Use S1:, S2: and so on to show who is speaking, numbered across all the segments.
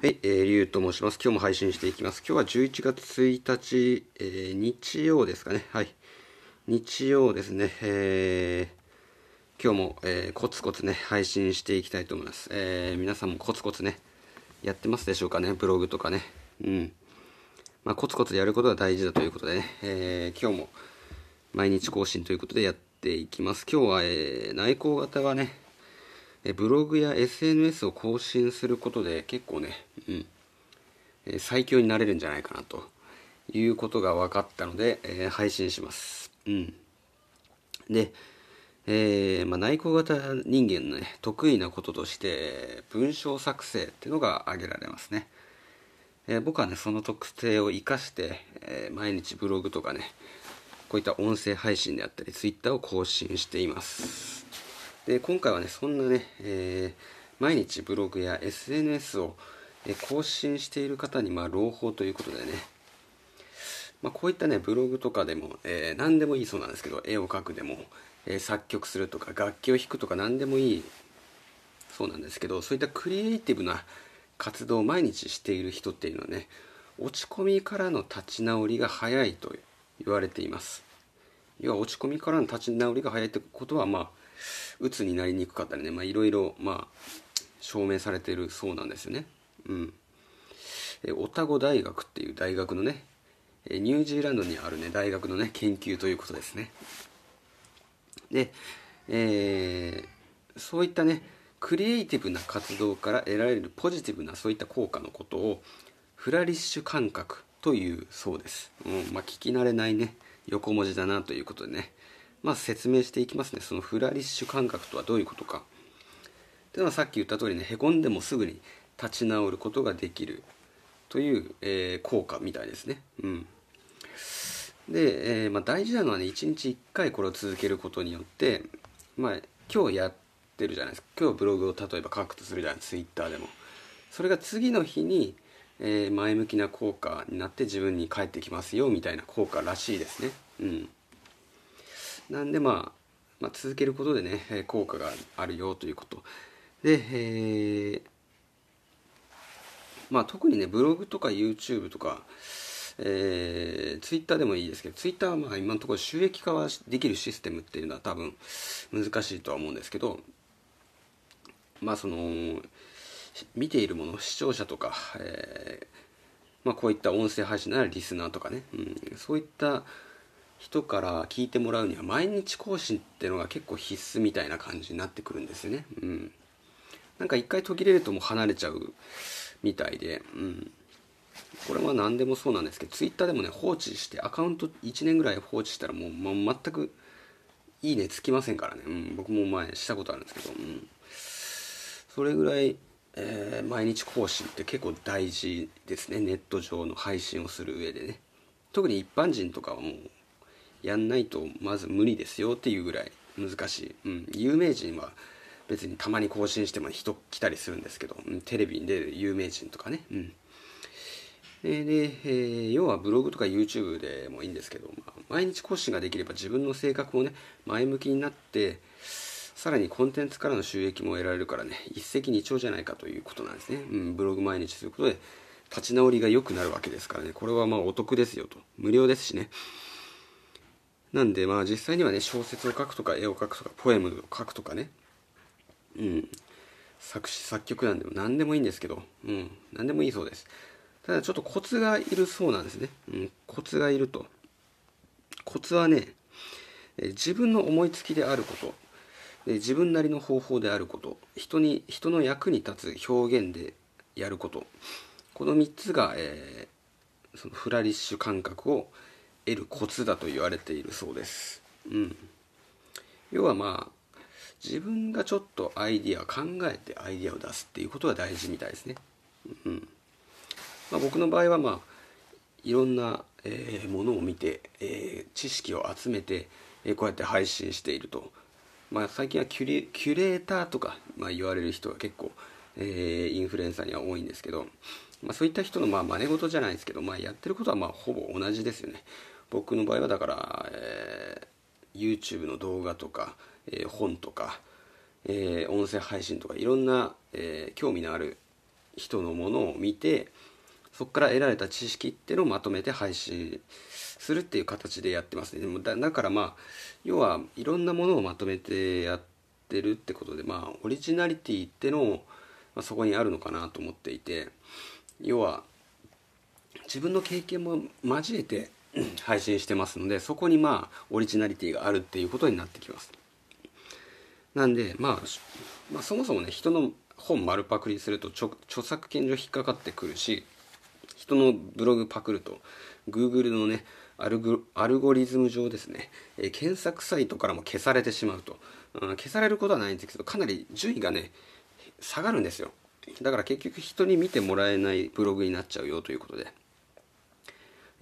S1: はい、えー、リュウと申します。今日も配信していきます。今日は11月1日、えー、日曜ですかね。はい。日曜ですね。えー、今日も、えー、コツコツね、配信していきたいと思います。えー、皆さんもコツコツね、やってますでしょうかね。ブログとかね。うん。まあ、コツコツやることが大事だということでね、えー、今日も毎日更新ということでやっていきます。今日は、えー、内向型がね、ブログや SNS を更新することで結構ね、うん、最強になれるんじゃないかなということが分かったので、えー、配信します。うん、で、えーまあ、内向型人間の、ね、得意なこととして文章作成っていうのが挙げられますね。えー、僕はねその特性を生かして、え、毎日ブログとかねこういった音声配信であったり Twitter を更新しています。で今回はねそんなね、えー、毎日ブログや SNS を更新している方にまあ朗報ということでね、まあ、こういったねブログとかでも、えー、何でもいいそうなんですけど絵を描くでも、えー、作曲するとか楽器を弾くとか何でもいいそうなんですけどそういったクリエイティブな活動を毎日している人っていうのはね落ち込みからの立ち直りが早いと言われています。要は落ち込みからの立ち直りが早いってことはまあ鬱になりにくかったりね、まあ、いろいろ、まあ、証明されてるそうなんですよね。うん。えオタゴ大学っていう大学のね、ニュージーランドにあるね、大学のね、研究ということですね。で、えー、そういったね、クリエイティブな活動から得られるポジティブなそういった効果のことをフラリッシュ感覚というそうです。うん、まあ聞き慣れないね、横文字だなということでね、まあ、説明していきますね。そのフラリッシュ感覚とはどういうことか。っていうのはさっき言った通りねへこんでもすぐに立ち直ることができるという、えー、効果みたいですね。うん。で、えー、まあ、大事なのはね1日1回これを続けることによってまあ今日やってるじゃないですか。今日ブログを例えば書くとするじゃないツイッターでも。それが次の日に、えー、前向きな効果になって自分に返ってきますよみたいな効果らしいですね。うん。なんで、まあ、まあ、続けることでね、効果があるよということ。で、えー、まあ、特にね、ブログとか YouTube とか、えー、Twitter でもいいですけど、Twitter はまあ今のところ収益化はできるシステムっていうのは多分難しいとは思うんですけど、まあその、見ているもの、視聴者とか、えー、まあこういった音声配信ならリスナーとかね、うん、そういった人から聞いてもらうには毎日更新ってのが結構必須みたいな感じになってくるんですよね。うん。なんか一回途切れるともう離れちゃうみたいで、うん。これは何でもそうなんですけど、ツイッターでもね、放置して、アカウント1年ぐらい放置したらもう、ま全くいいねつきませんからね。うん。僕も前したことあるんですけど、うん。それぐらい、えー、毎日更新って結構大事ですね。ネット上の配信をする上でね。特に一般人とかはもうやんないとまず無理ですよっていうぐらい難しい、うん、有名人は別にたまに更新しても人来たりするんですけど、うん、テレビに出る有名人とかね、うん、でで、えー、要はブログとか YouTube でもいいんですけど、まあ、毎日更新ができれば自分の性格もね前向きになってさらにコンテンツからの収益も得られるからね一石二鳥じゃないかということなんですね、うん、ブログ毎日することで立ち直りが良くなるわけですからね。これはまあお得ですよと。無料ですしね。なんでまあ実際にはね小説を書くとか絵を描くとかポエムを書くとかね。うん。作詞作曲なんでも何でもいいんですけどうん。何でもいいそうです。ただちょっとコツがいるそうなんですね、うん、コツがいると。コツはね自分の思いつきであること。自分なりの方法であること。人に人の役に立つ表現でやること。この3つが、えー、そのフラリッシュ感覚を得るコツだと言われているそうです。うん。要はまあ、自分がちょっとアイディア考えてアイディアを出すっていうことが大事みたいですね。うん。まあ、僕の場合はまあ、いろんな、えー、ものを見て、えー、知識を集めて、えー、こうやって配信していると。まあ、最近はキュレキュレーターとか、まあ、言われる人が結構、えー、インフルエンサーには多いんですけど、まあ、そういった人のまあ真似事じゃないですけど、まあ、やってることはまあほぼ同じですよね。僕の場合はだから、えー、YouTube の動画とか、えー、本とか、えー、音声配信とかいろんな、え、興味のある人のものを見てそこから得られた知識っていうのをまとめて配信するっていう形でやってますね。でもだだからまあ要はいろんなものをまとめてやってるってことでまあオリジナリティってのも、まあ、そこにあるのかなと思っていて要は自分の経験も交えて 配信してますのでそこにまあオリジナリティがあるっていうことになってきます。なんで、まあ、まあそもそもね人の本丸パクリすると著作権上引っかかってくるし人のブログパクると Google のねアルゴリズム上ですね、えー、検索サイトからも消されてしまうと、うん、消されることはないんですけどかなり順位がね下がるんですよ。だから結局人に見てもらえないブログになっちゃうよということで、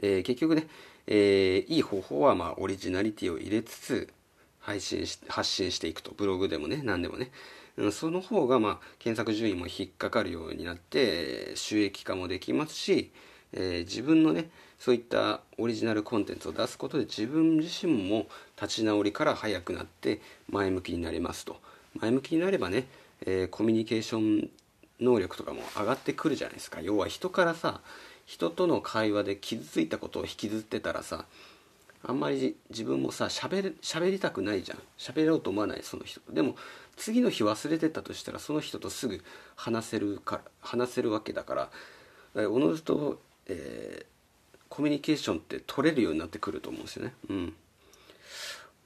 S1: えー、結局ね、えー、いい方法はまあオリジナリティを入れつつ配信し発信していくと。ブログでもね何でもね、うん、その方がまあ検索順位も引っかかるようになって収益化もできますし、えー、自分のねそういったオリジナルコンテンツを出すことで自分自身も立ち直りから早くなって前向きになれますと。前向きになればね、えー、コミュニケーション能力とかも上がってくるじゃないですか。要は人からさ人との会話で傷ついたことを引きずってたらさあんまり自分もさ喋りたくないじゃん。喋ろうと思わないその人。でも次の日忘れてたとしたらその人とすぐ話せるから話せるわけだからおのずと、えー、コミュニケーションって取れるようになってくると思うんですよね。うん。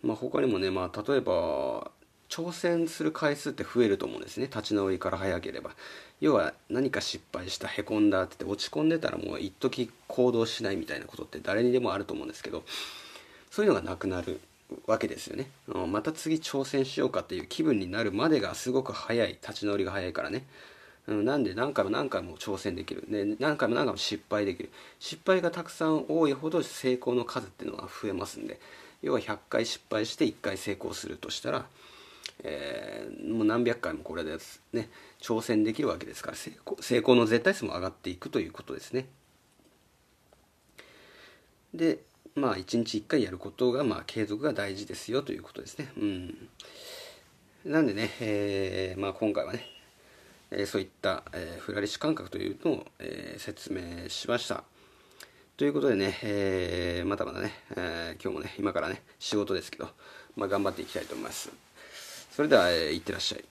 S1: まあ他にもねまあ例えば挑戦する回数って増えると思うんですね。立ち直りから早ければ。要は何か失敗したへこんだって落ち込んでたらもう一時行動しないみたいなことって誰にでもあると思うんですけどそういうのがなくなるわけですよね。また次挑戦しようかっていう気分になるまでがすごく早い。立ち直りが早いからね。なんで何回も何回も挑戦できる、ね、何回も何回も失敗できる。失敗がたくさん多いほど成功の数っていうのは増えますんで。要は100回失敗して1回成功するとしたらえー、もう何百回もこれですね挑戦できるわけですから成功成功の絶対数も上がっていくということですね。でまあ一日一回やることがまあ継続が大事ですよということですね。うん。なんでね、えーまあ、今回はね、えー、そういった、えー、フラリッシュ感覚というのを、えー、説明しました。ということでね、えー、またまたね、えー、今日もね今からね仕事ですけど、まあ、頑張っていきたいと思います。それでは、えー、いってらっしゃい。